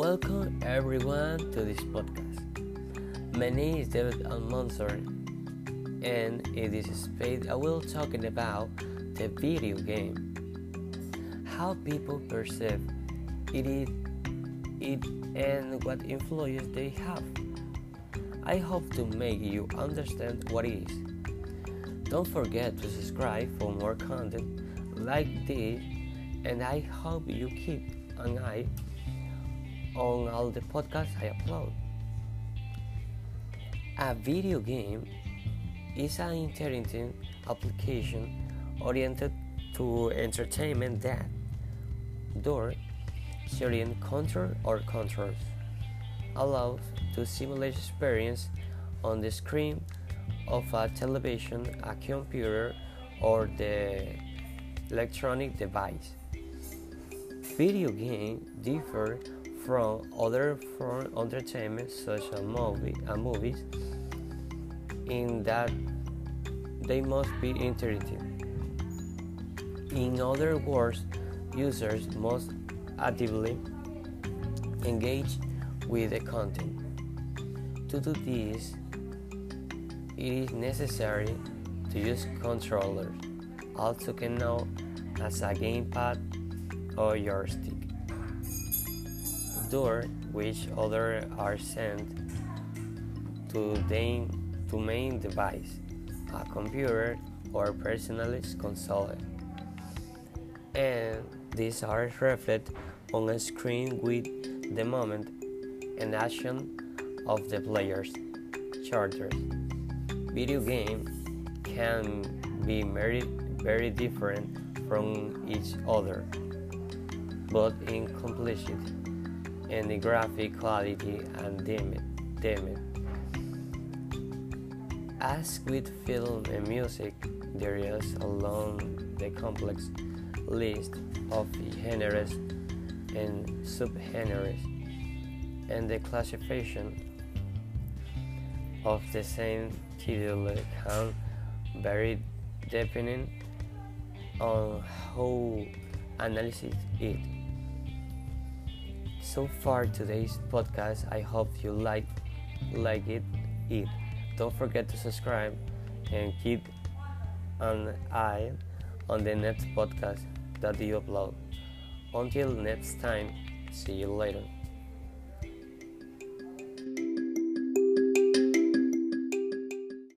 Welcome everyone to this podcast. My name is David Almanzor, and in this space I will talking about the video game, how people perceive it, it and what influence they have. I hope to make you understand what it is. Don't forget to subscribe for more content like this, and I hope you keep an eye on all the podcasts I upload. A video game is an interactive application oriented to entertainment that, door, certain control or controls, allows to simulate experience on the screen of a television, a computer, or the electronic device. Video games differ from other forms of entertainment such as movie, uh, movies in that they must be interactive. In other words, users must actively engage with the content. To do this, it is necessary to use controllers, also known as a gamepad or joystick door which others are sent to the to main device, a computer or personalized console. And these are reflected on a screen with the moment and action of the player's characters. Video game can be very, very different from each other, but in complexity in the graphic quality and demand. As with film and music, there is alone the complex list of genres and subgenres, and the classification of the same title can vary depending on how analyze it. So far today's podcast, I hope you like like it. It. Don't forget to subscribe and keep an eye on the next podcast that you upload. Until next time, see you later.